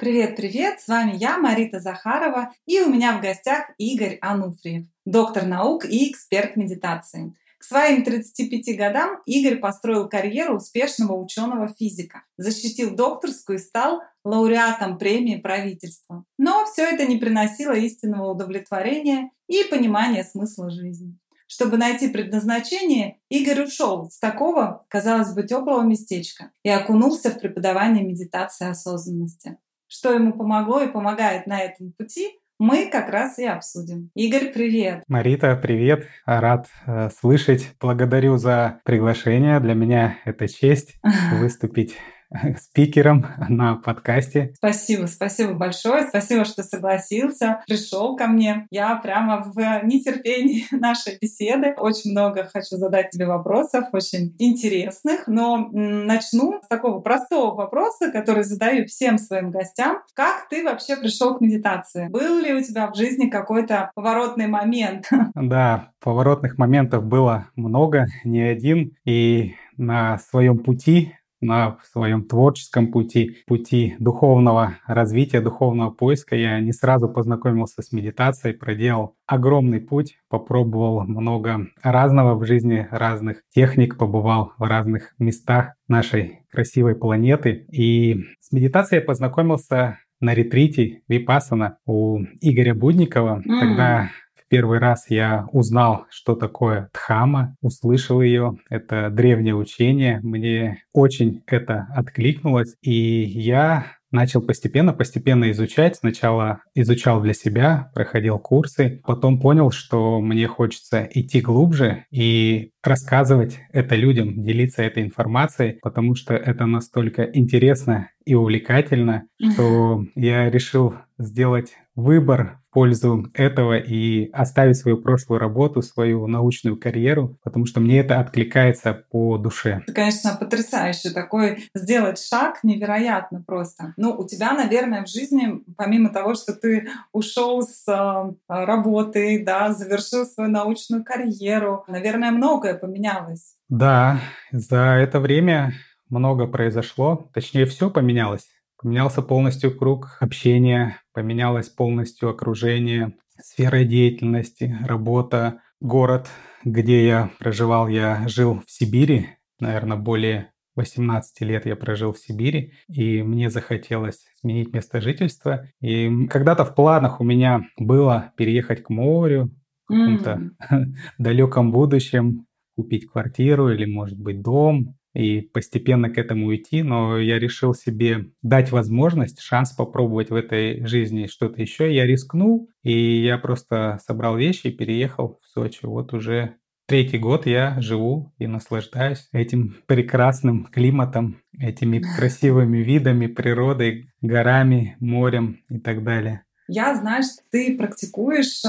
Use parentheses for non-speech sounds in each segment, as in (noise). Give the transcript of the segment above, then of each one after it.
Привет-привет, с вами я, Марита Захарова, и у меня в гостях Игорь Ануфриев, доктор наук и эксперт медитации. К своим 35 годам Игорь построил карьеру успешного ученого-физика, защитил докторскую и стал лауреатом премии правительства. Но все это не приносило истинного удовлетворения и понимания смысла жизни. Чтобы найти предназначение, Игорь ушел с такого, казалось бы, теплого местечка и окунулся в преподавание медитации осознанности. Что ему помогло и помогает на этом пути, мы как раз и обсудим. Игорь, привет! Марита, привет! Рад э, слышать. Благодарю за приглашение. Для меня это честь (laughs) выступить (laughs) спикером на подкасте. Спасибо, спасибо большое. Спасибо, что согласился, пришел ко мне. Я прямо в нетерпении (laughs) нашей беседы. Очень много хочу задать тебе вопросов, очень интересных. Но начну с такого простого вопроса, который задаю всем своим гостям. Как ты вообще пришел к медитации? Был ли у тебя в жизни какой-то поворотный момент? (laughs) Да, поворотных моментов было много, не один. И на своем пути на своем творческом пути, пути духовного развития, духовного поиска. Я не сразу познакомился с медитацией, проделал огромный путь, попробовал много разного в жизни, разных техник, побывал в разных местах нашей красивой планеты. И с медитацией я познакомился на ретрите Випасана у Игоря Будникова. Mm. Тогда Первый раз я узнал, что такое Дхама, услышал ее. Это древнее учение. Мне очень это откликнулось. И я начал постепенно, постепенно изучать. Сначала изучал для себя, проходил курсы, потом понял, что мне хочется идти глубже и рассказывать это людям, делиться этой информацией, потому что это настолько интересно и увлекательно, что я решил сделать выбор в пользу этого и оставить свою прошлую работу, свою научную карьеру, потому что мне это откликается по душе. Это, конечно, потрясающе. Такой сделать шаг невероятно просто. Ну, у тебя, наверное, в жизни, помимо того, что ты ушел с э, работы, да, завершил свою научную карьеру, наверное, многое поменялось. Да, за это время много произошло, точнее, все поменялось. Поменялся полностью круг общения, поменялось полностью окружение, сфера деятельности, работа, город, где я проживал. Я жил в Сибири, наверное, более 18 лет я прожил в Сибири, и мне захотелось сменить место жительства. И когда-то в планах у меня было переехать к морю, в каком-то mm. (laughs) далеком будущем, купить квартиру или, может быть, дом и постепенно к этому идти, но я решил себе дать возможность, шанс попробовать в этой жизни что-то еще. Я рискнул, и я просто собрал вещи и переехал в Сочи. Вот уже третий год я живу и наслаждаюсь этим прекрасным климатом, этими (laughs) красивыми видами, природой, горами, морем и так далее. Я знаю, что ты практикуешь,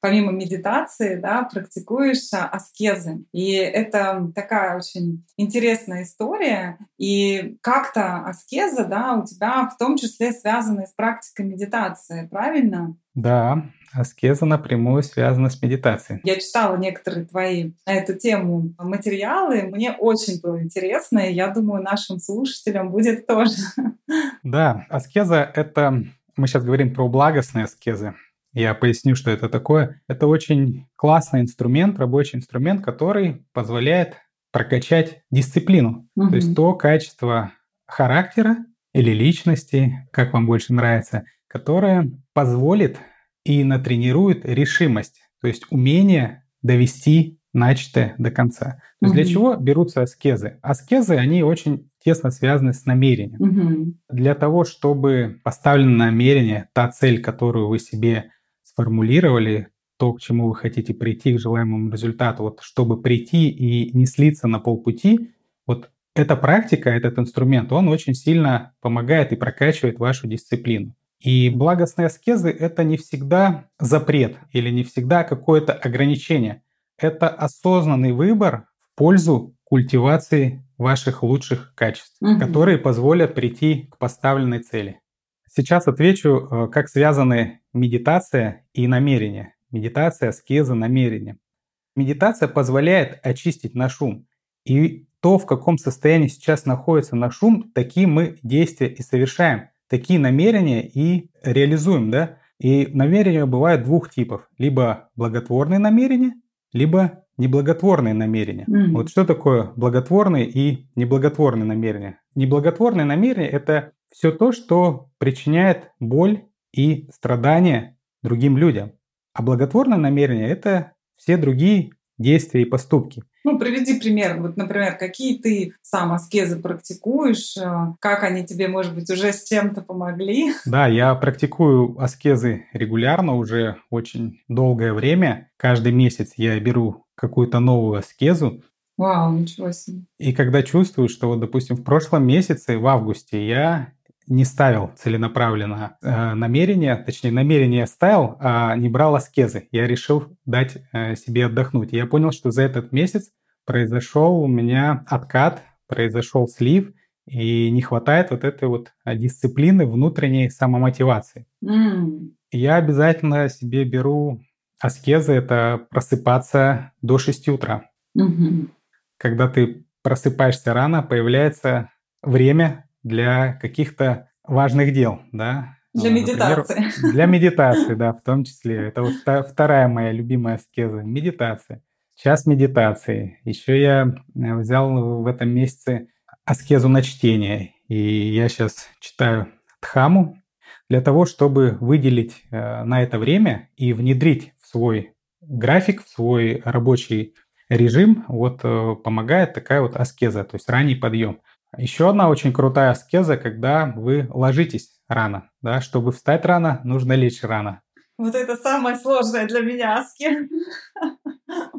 помимо медитации, да, практикуешь а, аскезы. И это такая очень интересная история. И как-то аскеза, да, у тебя в том числе связана с практикой медитации, правильно? Да, аскеза напрямую связана с медитацией. Я читала некоторые твои на эту тему материалы. Мне очень было интересно, и я думаю, нашим слушателям будет тоже. Да, аскеза — это мы сейчас говорим про благостные аскезы. Я поясню, что это такое. Это очень классный инструмент, рабочий инструмент, который позволяет прокачать дисциплину. Угу. То есть то качество характера или личности, как вам больше нравится, которое позволит и натренирует решимость, то есть умение довести начатое до конца. То есть для чего берутся аскезы? Аскезы, они очень тесно связаны с намерением. Угу. Для того, чтобы поставлено намерение, та цель, которую вы себе сформулировали, то, к чему вы хотите прийти, к желаемому результату, вот чтобы прийти и не слиться на полпути, вот эта практика, этот инструмент, он очень сильно помогает и прокачивает вашу дисциплину. И благостные аскезы — это не всегда запрет или не всегда какое-то ограничение. Это осознанный выбор в пользу культивации ваших лучших качеств, угу. которые позволят прийти к поставленной цели. Сейчас отвечу, э, как связаны медитация и намерение. Медитация, аскеза, намерение. Медитация позволяет очистить наш ум. И то, в каком состоянии сейчас находится наш ум, такие мы действия и совершаем. Такие намерения и реализуем, да? И намерения бывают двух типов. Либо благотворные намерения, либо неблаготворные намерения. Mm-hmm. Вот что такое благотворные и неблаготворные намерения? Неблаготворные намерения – это все то, что причиняет боль и страдания другим людям. А благотворное намерение – это все другие действия и поступки. Ну, приведи пример. Вот, например, какие ты сам аскезы практикуешь, э, как они тебе, может быть, уже с чем-то помогли? Да, я практикую аскезы регулярно уже очень долгое время. Каждый месяц я беру какую-то новую аскезу. Вау, ничего себе. И когда чувствую, что вот, допустим, в прошлом месяце, в августе, я не ставил целенаправленно э, намерение, точнее, намерение ставил, а не брал аскезы. Я решил дать э, себе отдохнуть. И я понял, что за этот месяц произошел у меня откат, произошел слив, и не хватает вот этой вот дисциплины внутренней самомотивации. Mm. Я обязательно себе беру аскезы, это просыпаться до 6 утра. Mm-hmm. Когда ты просыпаешься рано, появляется время для каких-то важных дел, да. Для медитации. Например, для (laughs) медитации, да, в том числе. Это вот вторая моя любимая аскеза – медитация. Час медитации. Еще я э, взял в этом месяце аскезу на чтение. И я сейчас читаю Дхаму для того, чтобы выделить э, на это время и внедрить в свой график, в свой рабочий режим, вот э, помогает такая вот аскеза, то есть ранний подъем. Еще одна очень крутая аскеза, когда вы ложитесь рано. Да? Чтобы встать рано, нужно лечь рано. Вот это самое сложное для меня аски.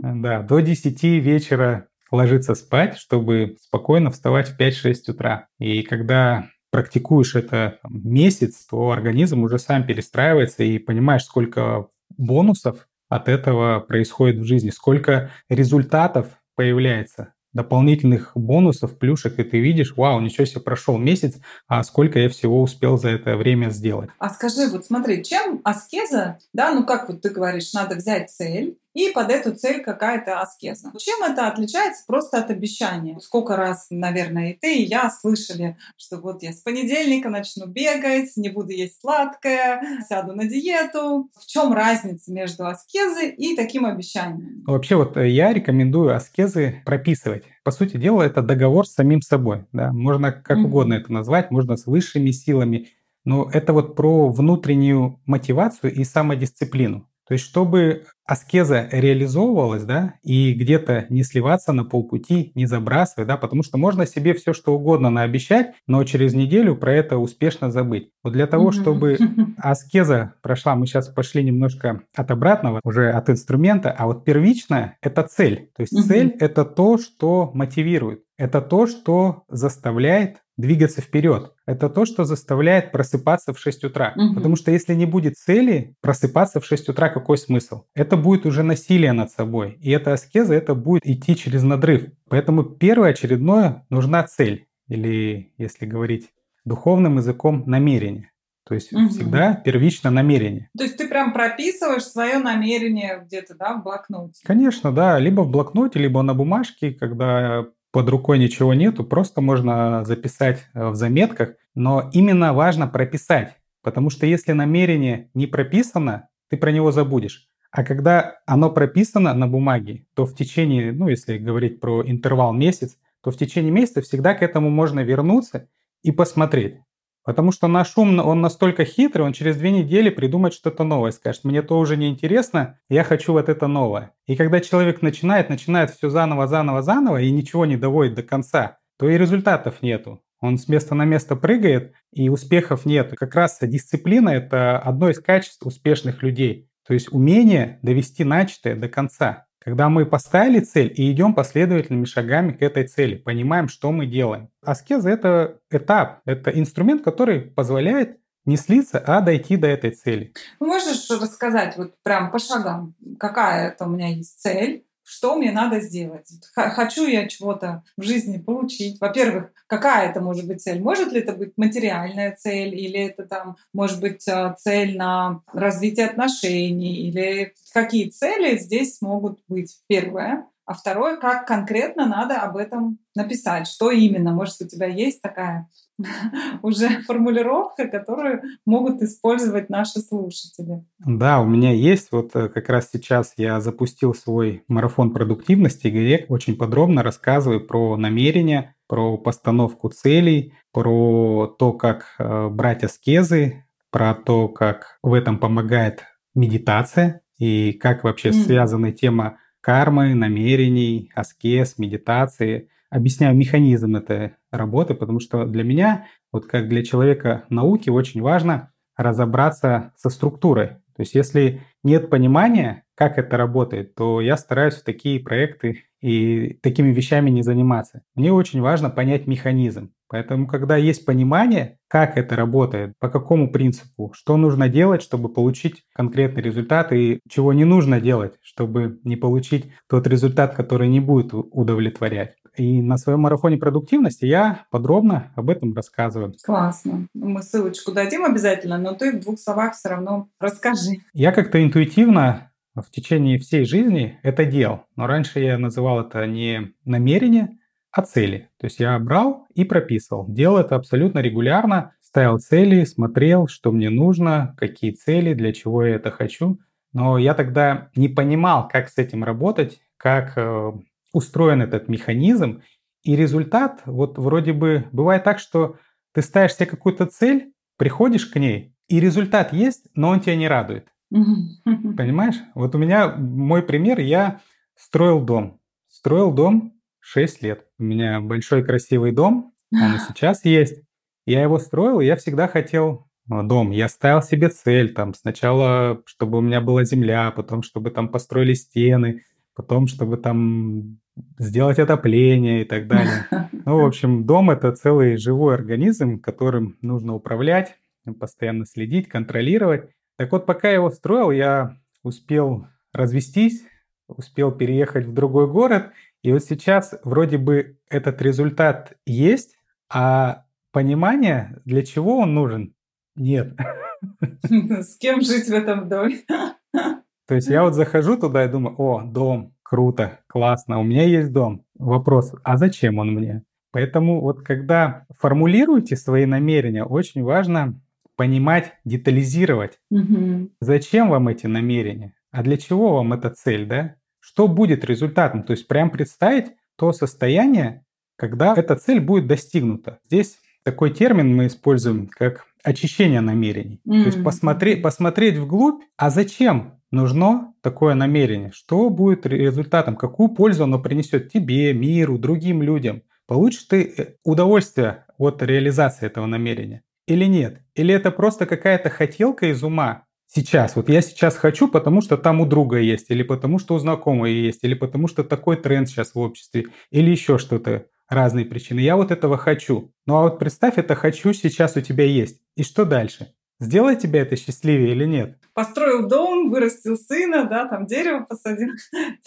Да, до 10 вечера ложиться спать, чтобы спокойно вставать в 5-6 утра. И когда практикуешь это месяц, то организм уже сам перестраивается и понимаешь, сколько бонусов от этого происходит в жизни, сколько результатов появляется дополнительных бонусов, плюшек, и ты видишь, вау, ничего себе, прошел месяц, а сколько я всего успел за это время сделать. А скажи, вот смотри, чем аскеза, да, ну как вот ты говоришь, надо взять цель, и под эту цель какая-то аскеза. Чем это отличается просто от обещания? Сколько раз, наверное, и ты, и я слышали, что вот я с понедельника начну бегать, не буду есть сладкое, сяду на диету. В чем разница между аскезой и таким обещанием? Вообще вот э, я рекомендую аскезы прописывать. По сути дела, это договор с самим собой. Да? Можно как mm-hmm. угодно это назвать, можно с высшими силами, но это вот про внутреннюю мотивацию и самодисциплину. То есть, чтобы аскеза реализовывалась, да, и где-то не сливаться на полпути, не забрасывать, да, потому что можно себе все что угодно наобещать, но через неделю про это успешно забыть. Вот для того, чтобы (laughs) аскеза прошла, мы сейчас пошли немножко от обратного, уже от инструмента, а вот первичная – это цель. То есть цель – это то, что мотивирует. Это то, что заставляет двигаться вперед. Это то, что заставляет просыпаться в 6 утра. Угу. Потому что если не будет цели, просыпаться в 6 утра какой смысл? Это будет уже насилие над собой. И эта аскеза, это будет идти через надрыв. Поэтому первое очередное нужна цель. Или, если говорить духовным языком, намерение. То есть угу. всегда первично намерение. То есть ты прям прописываешь свое намерение где-то, да, в блокноте? Конечно, да. Либо в блокноте, либо на бумажке, когда под рукой ничего нету, просто можно записать э, в заметках, но именно важно прописать, потому что если намерение не прописано, ты про него забудешь. А когда оно прописано на бумаге, то в течение, ну если говорить про интервал месяц, то в течение месяца всегда к этому можно вернуться и посмотреть. Потому что наш ум, он настолько хитрый, он через две недели придумает что-то новое, скажет, мне то уже не интересно, я хочу вот это новое. И когда человек начинает, начинает все заново, заново, заново и ничего не доводит до конца, то и результатов нету. Он с места на место прыгает, и успехов нет. Как раз дисциплина – это одно из качеств успешных людей. То есть умение довести начатое до конца. Когда мы поставили цель и идем последовательными шагами к этой цели, понимаем, что мы делаем. Аскеза – это этап, это инструмент, который позволяет не слиться, а дойти до этой цели. Можешь рассказать вот прям по шагам, какая это у меня есть цель, что мне надо сделать. Хочу я чего-то в жизни получить. Во-первых, какая это может быть цель? Может ли это быть материальная цель, или это там может быть а, цель на развитие отношений, или какие цели здесь могут быть? Первое. А второе, как конкретно надо об этом написать, что именно. Может, у тебя есть такая (laughs) уже формулировка, которую могут использовать наши слушатели. Да, у меня есть. Вот э, как раз сейчас я запустил свой марафон продуктивности, где очень подробно рассказываю про намерения, про постановку целей, про то, как э, брать аскезы, про то, как в этом помогает медитация и как вообще mm. связана тема кармы, намерений, аскез, медитации. Объясняю механизм этой работы, потому что для меня, вот как для человека науки, очень важно разобраться со структурой. То есть если нет понимания, как это работает, то я стараюсь в такие проекты и такими вещами не заниматься. Мне очень важно понять механизм. Поэтому, когда есть понимание, как это работает, по какому принципу, что нужно делать, чтобы получить конкретный результат, и чего не нужно делать, чтобы не получить тот результат, который не будет удовлетворять. И на своем марафоне продуктивности я подробно об этом рассказываю. Классно. Мы ссылочку дадим обязательно, но ты в двух словах все равно расскажи. Я как-то интуитивно в течение всей жизни это делал. Но раньше я называл это не намерение, а цели. То есть я брал и прописывал. Делал это абсолютно регулярно, ставил цели, смотрел, что мне нужно, какие цели, для чего я это хочу. Но я тогда не понимал, как с этим работать, как э, устроен этот механизм. И результат, вот вроде бы бывает так, что ты ставишь себе какую-то цель, приходишь к ней, и результат есть, но он тебя не радует. (laughs) Понимаешь? Вот у меня мой пример, я строил дом. Строил дом 6 лет. У меня большой красивый дом, он и (laughs) сейчас есть. Я его строил, и я всегда хотел э, дом. Я ставил себе цель, там, сначала, чтобы у меня была земля, потом, чтобы там построили стены, потом, чтобы там сделать отопление и так далее. (laughs) Ну, в общем, дом – это целый живой организм, которым нужно управлять, постоянно следить, контролировать. Так вот, пока я его строил, я успел развестись, успел переехать в другой город – и вот сейчас вроде бы этот результат есть, а понимание, для чего он нужен, нет. (laughs) С кем жить в этом доме? (laughs) То есть я вот захожу туда и думаю, о, дом, круто, классно, у меня есть дом. Вопрос, а зачем он мне? Поэтому вот когда формулируете свои намерения, очень важно понимать, детализировать, угу. зачем вам эти намерения, а для чего вам эта цель, да? Что будет результатом. То есть прям представить то состояние, когда эта цель будет достигнута. Здесь такой термин мы используем как очищение намерений. Mm-hmm. То есть посмотреть, посмотреть вглубь, а зачем нужно такое намерение, что будет результатом, какую пользу оно принесет тебе, миру, другим людям. Получишь ты э, удовольствие от реализации этого намерения или нет? Или это просто какая-то хотелка из ума, сейчас. Вот я сейчас хочу, потому что там у друга есть, или потому что у знакомого есть, или потому что такой тренд сейчас в обществе, или еще что-то, разные причины. Я вот этого хочу. Ну а вот представь, это хочу сейчас у тебя есть. И что дальше? Сделает тебя это счастливее или нет? Построил дом, вырастил сына, да, там дерево посадил. (laughs)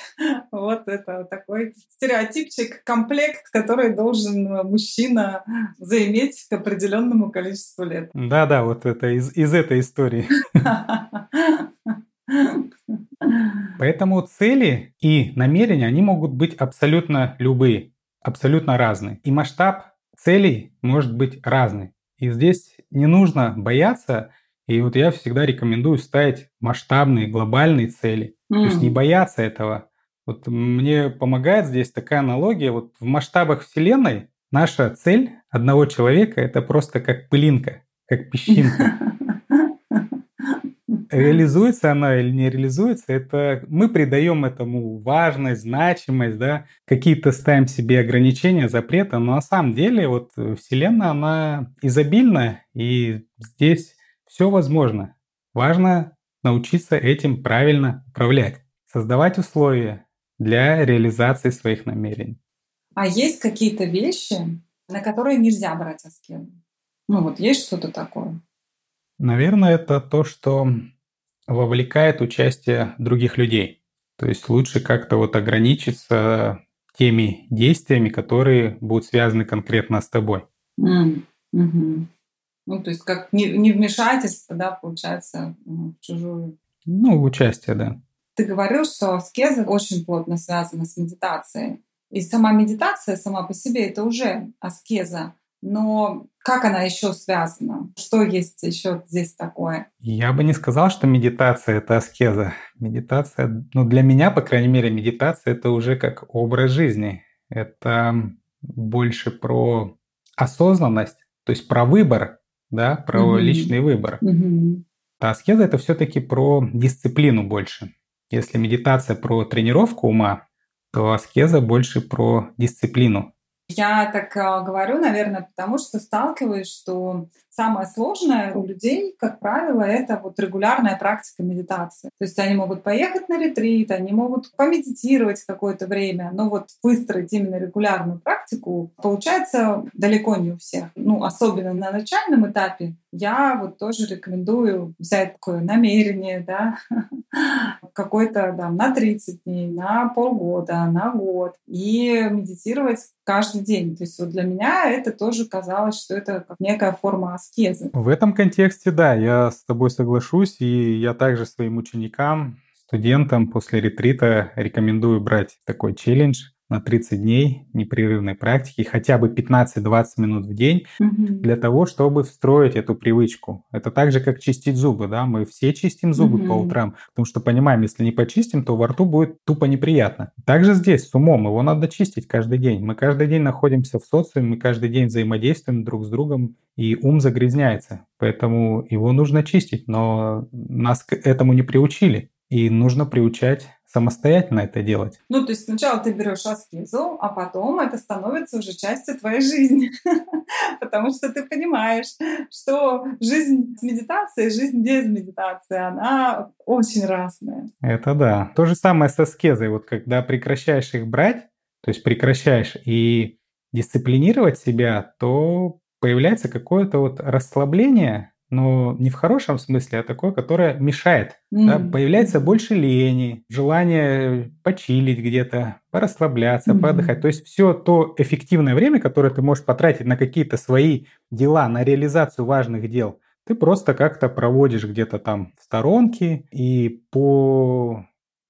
Вот это такой стереотипчик, комплект, который должен мужчина заиметь к определенному количеству лет. Да-да, вот это из, из этой истории. (laughs) Поэтому цели и намерения, они могут быть абсолютно любые, абсолютно разные. И масштаб целей может быть разный. И здесь не нужно бояться, и вот я всегда рекомендую ставить масштабные, глобальные цели. Mm. То есть не бояться этого. Вот мне помогает здесь такая аналогия. Вот в масштабах Вселенной наша цель одного человека – это просто как пылинка, как песчинка. (laughs) реализуется она или не реализуется, это мы придаем этому важность, значимость, да, какие-то ставим себе ограничения, запреты, но на самом деле вот Вселенная, она изобильна, и здесь все возможно. Важно научиться этим правильно управлять, создавать условия, для реализации своих намерений. А есть какие-то вещи, на которые нельзя брать аскезу? Ну вот есть что-то такое? Наверное, это то, что вовлекает участие других людей. То есть лучше как-то вот ограничиться теми действиями, которые будут связаны конкретно с тобой. Mm. Угу. Ну, то есть как не, не вмешательство, да, получается, в чужую. Ну, участие, да. Ты говорил, что аскеза очень плотно связана с медитацией. И сама медитация сама по себе это уже аскеза. Но как она еще связана? Что есть еще здесь такое? Я бы не сказал, что медитация это аскеза. Медитация, ну для меня, по крайней мере, медитация это уже как образ жизни. Это больше про осознанность, то есть про выбор, да, про угу. личный выбор. Угу. А аскеза это все-таки про дисциплину больше. Если медитация про тренировку ума, то аскеза больше про дисциплину. Я так э, говорю, наверное, потому что сталкиваюсь, что самое сложное у людей, как правило, это вот регулярная практика медитации. То есть они могут поехать на ретрит, они могут помедитировать какое-то время, но вот выстроить именно регулярную практику получается далеко не у всех. Ну, особенно на начальном этапе я вот тоже рекомендую взять такое намерение, да, (laughs) какой-то да, на 30 дней, на полгода, на год и медитировать каждый день. То есть вот для меня это тоже казалось, что это как некая форма аскезы. В этом контексте, да, я с тобой соглашусь, и я также своим ученикам, студентам после ретрита рекомендую брать такой челлендж на 30 дней непрерывной практики, хотя бы 15-20 минут в день, угу. для того, чтобы встроить эту привычку. Это так же, как чистить зубы, да, мы все чистим зубы угу. по утрам, потому что понимаем, если не почистим, то во рту будет тупо неприятно. Также здесь с умом, его надо чистить каждый день. Мы каждый день находимся в социуме, мы каждый день взаимодействуем друг с другом, и ум загрязняется, поэтому его нужно чистить, но нас к этому не приучили, и нужно приучать самостоятельно это делать. Ну, то есть сначала ты берешь аскезу, а потом это становится уже частью твоей жизни. (laughs) Потому что ты понимаешь, что жизнь с медитацией, жизнь без медитации, она очень разная. Это да. То же самое с аскезой. Вот когда прекращаешь их брать, то есть прекращаешь и дисциплинировать себя, то появляется какое-то вот расслабление, но не в хорошем смысле, а такое, которое мешает. Mm-hmm. Да? Появляется больше лени, желание почилить где-то, порасслабляться, mm-hmm. поотдыхать. То есть все то эффективное время, которое ты можешь потратить на какие-то свои дела, на реализацию важных дел, ты просто как-то проводишь где-то там в сторонке, и по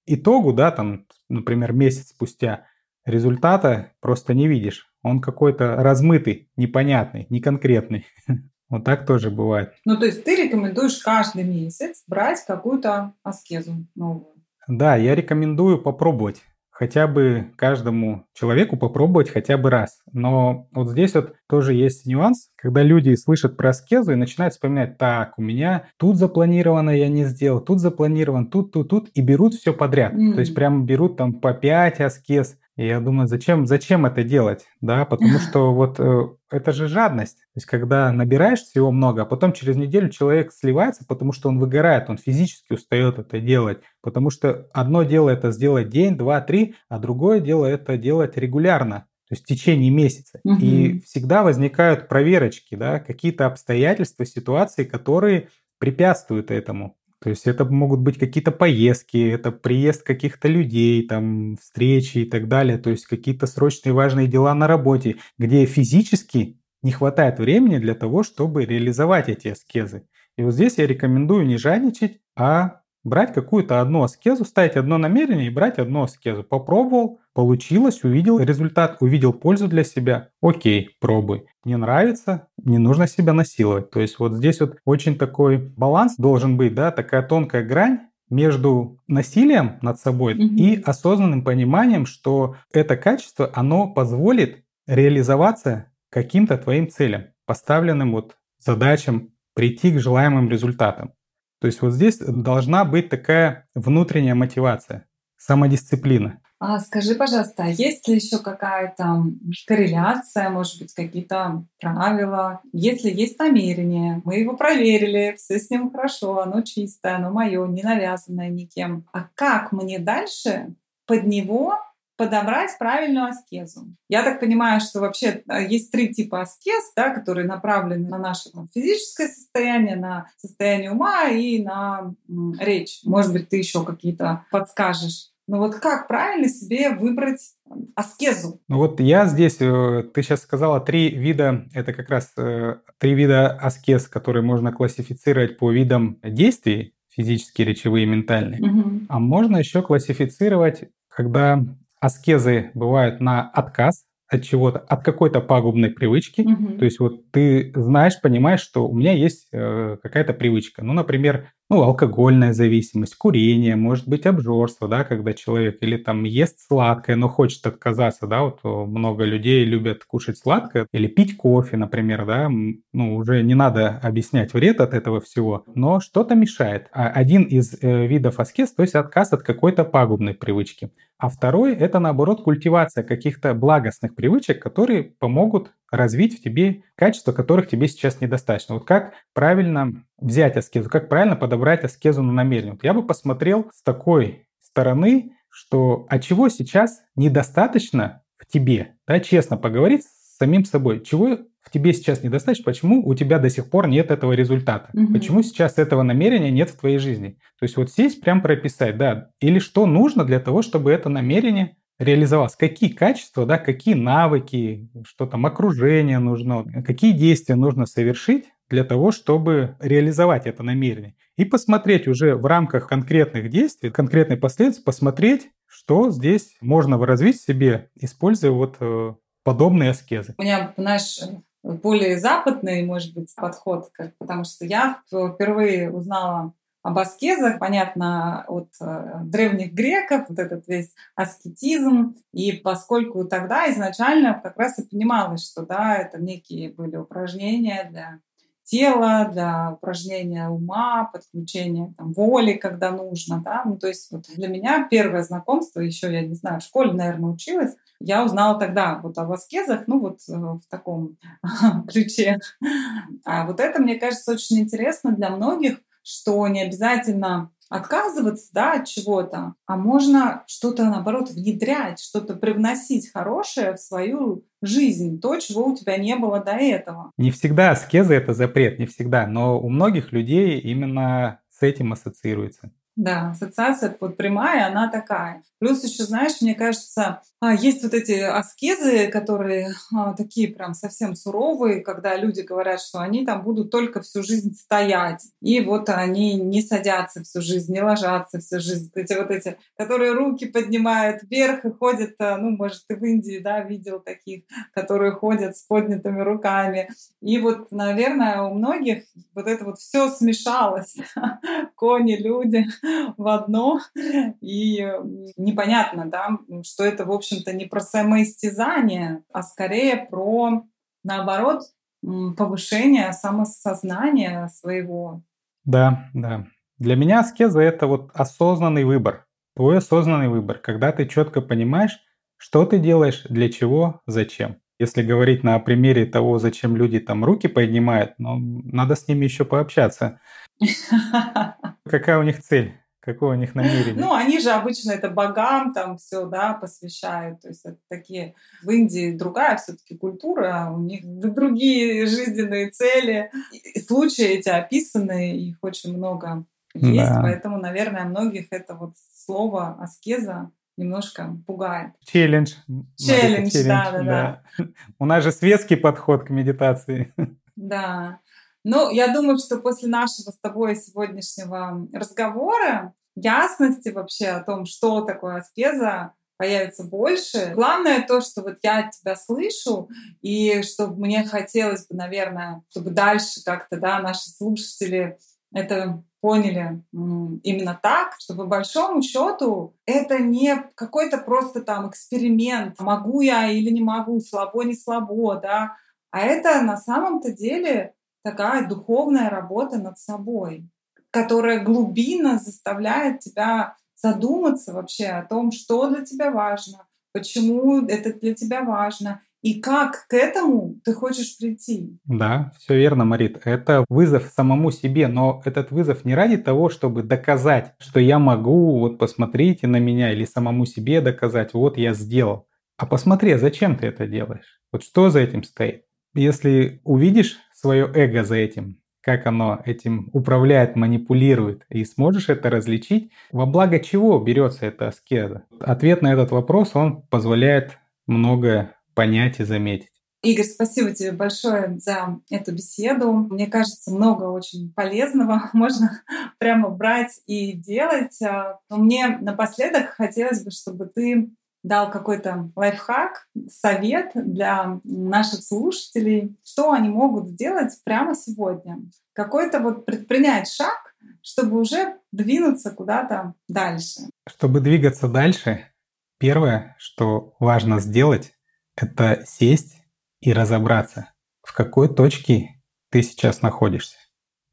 итогу, да, там, например, месяц спустя результата просто не видишь. Он какой-то размытый, непонятный, неконкретный. (laughs) Вот так тоже бывает. Ну, то есть ты рекомендуешь каждый месяц брать какую-то аскезу новую? Да, я рекомендую попробовать хотя бы каждому человеку попробовать хотя бы раз. Но вот здесь вот тоже есть нюанс, когда люди слышат про аскезу и начинают вспоминать, так, у меня тут запланировано, я не сделал, тут запланирован, тут, тут, тут, и берут все подряд. Mm. То есть прям берут там по 5 аскез, и я думаю, зачем, зачем это делать, да, потому (laughs) что вот э, это же жадность. То есть, когда набираешь всего много, а потом через неделю человек сливается, потому что он выгорает, он физически устает это делать. Потому что одно дело это сделать день, два, три, а другое дело это делать регулярно, то есть в течение месяца. Угу. И всегда возникают проверочки, да, какие-то обстоятельства, ситуации, которые препятствуют этому. То есть это могут быть какие-то поездки, это приезд каких-то людей, там, встречи и так далее. То есть какие-то срочные важные дела на работе, где физически не хватает времени для того, чтобы реализовать эти аскезы. И вот здесь я рекомендую не жадничать, а брать какую-то одну аскезу, ставить одно намерение и брать одну аскезу. Попробовал, получилось, увидел результат, увидел пользу для себя. Окей, пробуй. Не нравится, не нужно себя насиловать. То есть вот здесь вот очень такой баланс должен быть, да, такая тонкая грань между насилием над собой mm-hmm. и осознанным пониманием, что это качество, оно позволит реализоваться каким-то твоим целям, поставленным вот задачам, прийти к желаемым результатам. То есть вот здесь должна быть такая внутренняя мотивация, самодисциплина. А скажи, пожалуйста, а есть ли еще какая-то корреляция, может быть, какие-то правила? Если есть намерение, мы его проверили, все с ним хорошо, оно чистое, оно мое, не навязанное никем. А как мне дальше под него подобрать правильную аскезу. Я так понимаю, что вообще э, есть три типа аскез, да, которые направлены на наше там, физическое состояние, на состояние ума и на м, речь. Может быть, ты еще какие-то подскажешь. Но вот как правильно себе выбрать аскезу? Ну вот я здесь, э, ты сейчас сказала три вида, это как раз э, три вида аскез, которые можно классифицировать по видам действий, физические, речевые, ментальные. Угу. А можно еще классифицировать, когда аскезы бывают на отказ от чего-то, от какой-то пагубной привычки. Угу. То есть вот ты знаешь, понимаешь, что у меня есть э, какая-то привычка. Ну, например, ну, алкогольная зависимость, курение, может быть, обжорство, да, когда человек или там ест сладкое, но хочет отказаться, да, вот много людей любят кушать сладкое или пить кофе, например, да, ну, уже не надо объяснять вред от этого всего, но что-то мешает. А один из э, видов аскез, то есть отказ от какой-то пагубной привычки. А второй – это, наоборот, культивация каких-то благостных привычек, которые помогут развить в тебе качества, которых тебе сейчас недостаточно. Вот как правильно взять аскезу, как правильно подобрать аскезу на намерение. Вот я бы посмотрел с такой стороны, что а чего сейчас недостаточно в тебе, да, честно поговорить с самим собой, чего в тебе сейчас недостаточно, почему у тебя до сих пор нет этого результата, Мгм. почему сейчас этого намерения нет в твоей жизни. То есть вот сесть прям прописать, да, или что нужно для того, чтобы это намерение реализовалось, какие качества, да, какие навыки, что там окружение нужно, какие действия нужно совершить для того, чтобы реализовать это намерение. И посмотреть уже в рамках конкретных действий, конкретной последовательности, посмотреть, что здесь можно развить себе, используя вот э, подобные аскезы. У меня, знаешь, более западный, может быть, подход, потому что я впервые узнала об аскезах, понятно, от э, древних греков, вот этот весь аскетизм. И поскольку тогда изначально как раз и понималось, что да, это некие были упражнения для тела, для упражнения ума, подключения там, воли, когда нужно. Да? Ну, то есть вот для меня первое знакомство, еще я не знаю, в школе, наверное, училась, я узнала тогда вот об аскезах, ну вот э, в таком (laughs) ключе. А вот это, мне кажется, очень интересно для многих, что не обязательно отказываться да, от чего-то, а можно что-то, наоборот, внедрять, что-то привносить хорошее в свою жизнь, то, чего у тебя не было до этого. Не всегда аскеза – это запрет, не всегда, но у многих людей именно с этим ассоциируется. Да, ассоциация вот прямая, она такая. Плюс еще, знаешь, мне кажется, а, есть вот эти аскезы, которые а, такие прям совсем суровые, когда люди говорят, что они там будут только всю жизнь стоять. И вот они не садятся всю жизнь, не ложатся всю жизнь. Эти вот эти, которые руки поднимают вверх и ходят, а, ну, может, ты в Индии, да, видел таких, которые ходят с поднятыми руками. И вот, наверное, у многих вот это вот все смешалось. (laughs) Кони, люди (laughs) в одно. (laughs) И непонятно, да, что это, в общем-то, не про самоистязание, а скорее про, наоборот, повышение самосознания своего. Да, да. Для меня аскеза – это вот осознанный выбор. Твой осознанный выбор, когда ты четко понимаешь, что ты делаешь, для чего, зачем. Если говорить на примере того, зачем люди там руки поднимают, ну, надо с ними еще пообщаться. (laughs) Какая у них цель? Какое у них намерение? Ну, они же обычно это богам там все, да, посвящают. То есть это такие... В Индии другая все-таки культура, у них другие жизненные цели. И случаи эти описаны, их очень много есть, да. поэтому, наверное, многих это вот слово аскеза немножко пугает. Челлендж. Челлендж, челлендж да, да, да, да. (laughs) У нас же светский подход к медитации. (laughs) Да. Ну, я думаю, что после нашего с тобой сегодняшнего разговора ясности вообще о том, что такое аскеза, появится больше. Главное то, что вот я тебя слышу, и что мне хотелось бы, наверное, чтобы дальше как-то, да, наши слушатели это поняли именно так, что по большому счету это не какой-то просто там эксперимент, могу я или не могу, слабо, не слабо, да, а это на самом-то деле такая духовная работа над собой, которая глубинно заставляет тебя задуматься вообще о том, что для тебя важно, почему это для тебя важно, и как к этому ты хочешь прийти. Да, все верно, Марит. Это вызов самому себе, но этот вызов не ради того, чтобы доказать, что я могу, вот посмотрите на меня, или самому себе доказать, вот я сделал. А посмотри, а зачем ты это делаешь? Вот что за этим стоит? Если увидишь свое эго за этим, как оно этим управляет, манипулирует, и сможешь это различить, во благо чего берется эта аскеза? Ответ на этот вопрос, он позволяет многое понять и заметить. Игорь, спасибо тебе большое за эту беседу. Мне кажется, много очень полезного (laughs) можно прямо брать и делать. А, но мне напоследок хотелось бы, чтобы ты дал какой-то лайфхак, совет для наших слушателей, что они могут сделать прямо сегодня. Какой-то вот предпринять шаг, чтобы уже двинуться куда-то дальше. Чтобы двигаться дальше, первое, что важно сделать, это сесть и разобраться, в какой точке ты сейчас находишься.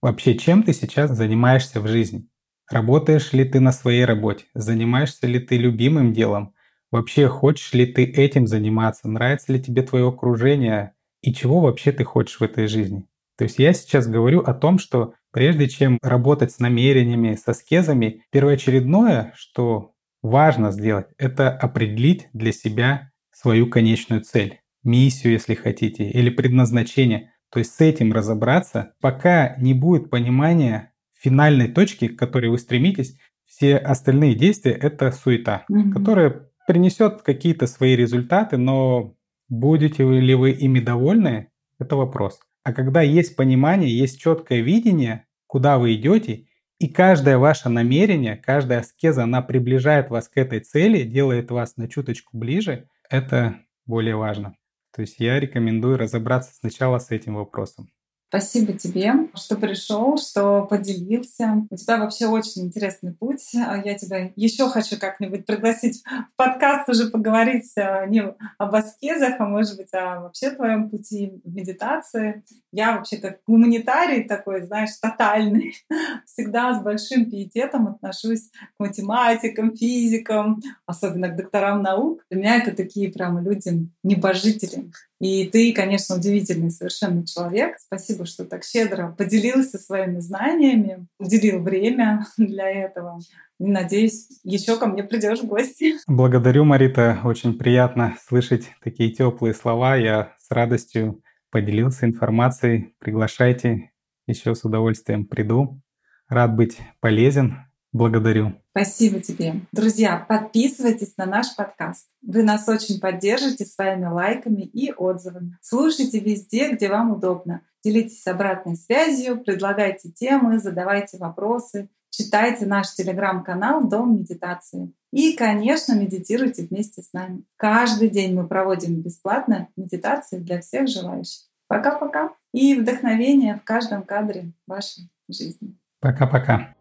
Вообще, чем ты сейчас занимаешься в жизни? Работаешь ли ты на своей работе? Занимаешься ли ты любимым делом? Вообще, хочешь ли ты этим заниматься? Нравится ли тебе твое окружение? И чего вообще ты хочешь в этой жизни? То есть я сейчас говорю о том, что прежде чем работать с намерениями, со скезами, первоочередное, что важно сделать, это определить для себя свою конечную цель, миссию, если хотите, или предназначение. То есть с этим разобраться, пока не будет понимания финальной точки, к которой вы стремитесь, все остальные действия — это суета, mm-hmm. которая принесет какие-то свои результаты, но будете ли вы ими довольны, это вопрос. А когда есть понимание, есть четкое видение, куда вы идете, и каждое ваше намерение, каждая аскеза, она приближает вас к этой цели, делает вас на чуточку ближе, это более важно. То есть я рекомендую разобраться сначала с этим вопросом. Спасибо тебе, что пришел, что поделился. У тебя вообще очень интересный путь. Я тебя еще хочу как-нибудь пригласить в подкаст уже поговорить а, не об аскезах, а может быть о вообще твоем пути в медитации. Я вообще как гуманитарий такой, знаешь, тотальный, (laughs) всегда с большим пиететом отношусь к математикам, физикам, особенно к докторам наук. Для меня это такие прямо люди, небожители. И ты, конечно, удивительный совершенно человек. Спасибо, что так щедро поделился своими знаниями, уделил время (laughs) для этого. Надеюсь, еще ко мне придешь в гости. (laughs) Благодарю, Марита. Очень приятно слышать такие теплые слова. Я с радостью поделился информацией. Приглашайте, еще с удовольствием приду. Рад быть полезен. Благодарю. Спасибо тебе. Друзья, подписывайтесь на наш подкаст. Вы нас очень поддержите своими лайками и отзывами. Слушайте везде, где вам удобно. Делитесь обратной связью, предлагайте темы, задавайте вопросы, читайте наш телеграм-канал «Дом медитации». И, конечно, медитируйте вместе с нами. Каждый день мы проводим бесплатно медитации для всех желающих. Пока-пока. И вдохновение в каждом кадре вашей жизни. Пока-пока.